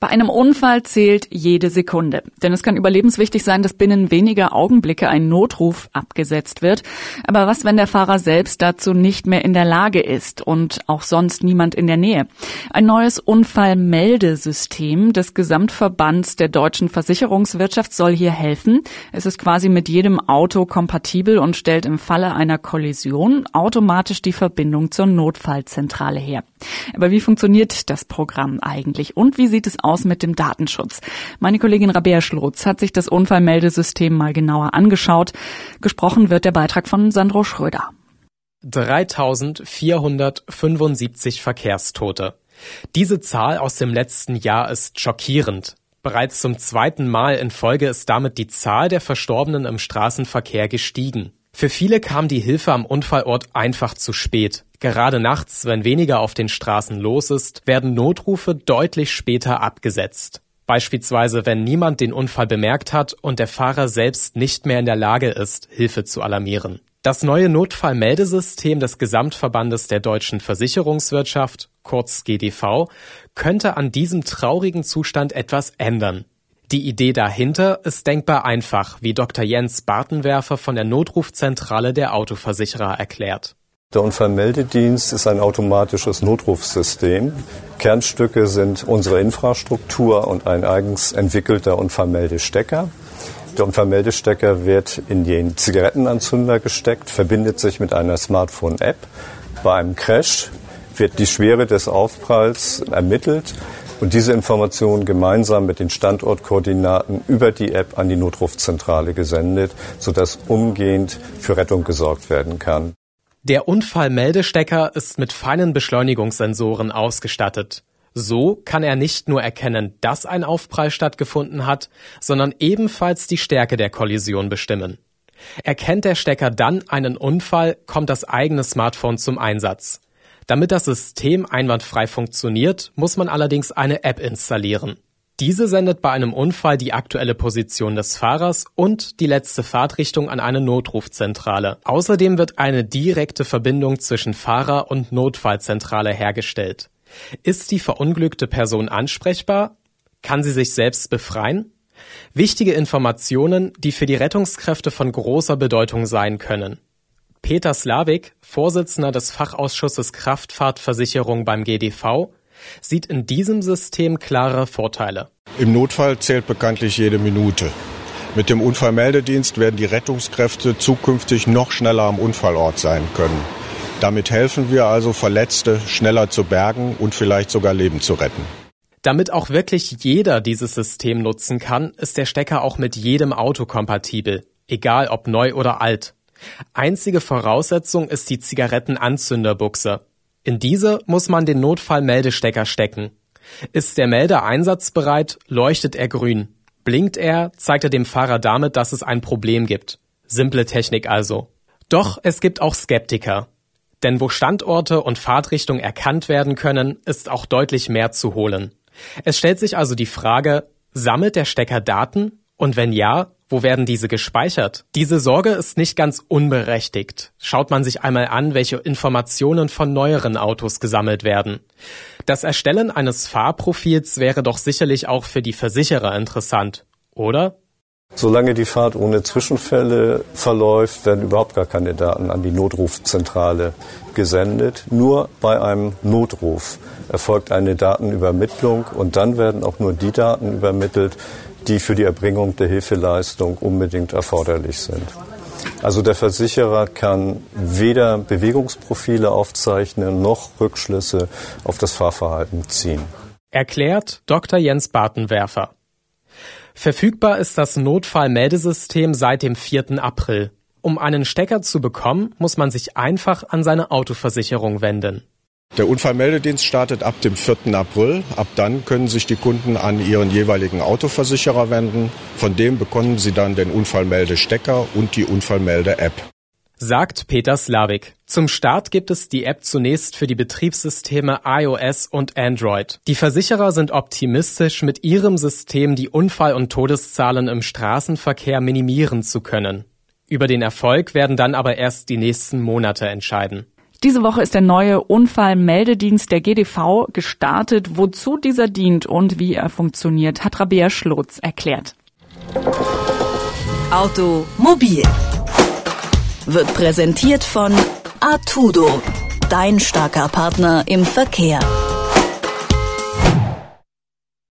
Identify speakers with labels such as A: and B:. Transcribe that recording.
A: Bei einem Unfall zählt jede Sekunde. Denn es kann überlebenswichtig sein, dass binnen weniger Augenblicke ein Notruf abgesetzt wird. Aber was, wenn der Fahrer selbst dazu nicht mehr in der Lage ist und auch sonst niemand in der Nähe? Ein neues Unfallmeldesystem des Gesamtverbands der deutschen Versicherungswirtschaft soll hier helfen. Es ist quasi mit jedem Auto kompatibel und stellt im Falle einer Kollision automatisch die Verbindung zur Notfallzentrale her. Aber wie funktioniert das Programm eigentlich und wie sieht es aus? Aus mit dem Datenschutz. Meine Kollegin Rabea Schlotz hat sich das Unfallmeldesystem mal genauer angeschaut. Gesprochen wird der Beitrag von Sandro Schröder.
B: 3475 Verkehrstote. Diese Zahl aus dem letzten Jahr ist schockierend. Bereits zum zweiten Mal in Folge ist damit die Zahl der Verstorbenen im Straßenverkehr gestiegen. Für viele kam die Hilfe am Unfallort einfach zu spät. Gerade nachts, wenn weniger auf den Straßen los ist, werden Notrufe deutlich später abgesetzt. Beispielsweise, wenn niemand den Unfall bemerkt hat und der Fahrer selbst nicht mehr in der Lage ist, Hilfe zu alarmieren. Das neue Notfallmeldesystem des Gesamtverbandes der deutschen Versicherungswirtschaft, kurz GDV, könnte an diesem traurigen Zustand etwas ändern. Die Idee dahinter ist denkbar einfach, wie Dr. Jens Bartenwerfer von der Notrufzentrale der Autoversicherer erklärt.
C: Der Unfallmeldedienst ist ein automatisches Notrufsystem. Kernstücke sind unsere Infrastruktur und ein eigens entwickelter Unfallmeldestecker. Der Unfallmeldestecker wird in den Zigarettenanzünder gesteckt, verbindet sich mit einer Smartphone-App. Bei einem Crash wird die Schwere des Aufpralls ermittelt und diese Informationen gemeinsam mit den Standortkoordinaten über die App an die Notrufzentrale gesendet, sodass umgehend für Rettung gesorgt werden kann.
B: Der Unfallmeldestecker ist mit feinen Beschleunigungssensoren ausgestattet. So kann er nicht nur erkennen, dass ein Aufprall stattgefunden hat, sondern ebenfalls die Stärke der Kollision bestimmen. Erkennt der Stecker dann einen Unfall, kommt das eigene Smartphone zum Einsatz. Damit das System einwandfrei funktioniert, muss man allerdings eine App installieren. Diese sendet bei einem Unfall die aktuelle Position des Fahrers und die letzte Fahrtrichtung an eine Notrufzentrale. Außerdem wird eine direkte Verbindung zwischen Fahrer und Notfallzentrale hergestellt. Ist die verunglückte Person ansprechbar? Kann sie sich selbst befreien? Wichtige Informationen, die für die Rettungskräfte von großer Bedeutung sein können. Peter Slavik, Vorsitzender des Fachausschusses Kraftfahrtversicherung beim GDV, sieht in diesem System klare Vorteile.
D: Im Notfall zählt bekanntlich jede Minute. Mit dem Unfallmeldedienst werden die Rettungskräfte zukünftig noch schneller am Unfallort sein können. Damit helfen wir also, Verletzte schneller zu bergen und vielleicht sogar Leben zu retten.
B: Damit auch wirklich jeder dieses System nutzen kann, ist der Stecker auch mit jedem Auto kompatibel, egal ob neu oder alt. Einzige Voraussetzung ist die Zigarettenanzünderbuchse. In diese muss man den Notfallmeldestecker stecken. Ist der Melder einsatzbereit, leuchtet er grün. Blinkt er, zeigt er dem Fahrer damit, dass es ein Problem gibt. Simple Technik also. Doch es gibt auch Skeptiker. Denn wo Standorte und Fahrtrichtung erkannt werden können, ist auch deutlich mehr zu holen. Es stellt sich also die Frage, sammelt der Stecker Daten? Und wenn ja, wo werden diese gespeichert? Diese Sorge ist nicht ganz unberechtigt. Schaut man sich einmal an, welche Informationen von neueren Autos gesammelt werden. Das Erstellen eines Fahrprofils wäre doch sicherlich auch für die Versicherer interessant, oder?
C: Solange die Fahrt ohne Zwischenfälle verläuft, werden überhaupt gar keine Daten an die Notrufzentrale gesendet. Nur bei einem Notruf erfolgt eine Datenübermittlung und dann werden auch nur die Daten übermittelt, die für die Erbringung der Hilfeleistung unbedingt erforderlich sind. Also der Versicherer kann weder Bewegungsprofile aufzeichnen noch Rückschlüsse auf das Fahrverhalten ziehen.
B: Erklärt Dr. Jens Bartenwerfer. Verfügbar ist das Notfallmeldesystem seit dem 4. April. Um einen Stecker zu bekommen, muss man sich einfach an seine Autoversicherung wenden.
D: Der Unfallmeldedienst startet ab dem 4. April. Ab dann können sich die Kunden an ihren jeweiligen Autoversicherer wenden. Von dem bekommen sie dann den Unfallmeldestecker und die Unfallmelde-App.
B: sagt Peter Slavik. Zum Start gibt es die App zunächst für die Betriebssysteme iOS und Android. Die Versicherer sind optimistisch, mit ihrem System die Unfall- und Todeszahlen im Straßenverkehr minimieren zu können. Über den Erfolg werden dann aber erst die nächsten Monate entscheiden.
A: Diese Woche ist der neue Unfallmeldedienst der GDV gestartet. Wozu dieser dient und wie er funktioniert, hat Rabea Schlotz erklärt.
E: Automobil wird präsentiert von Artudo, dein starker Partner im Verkehr.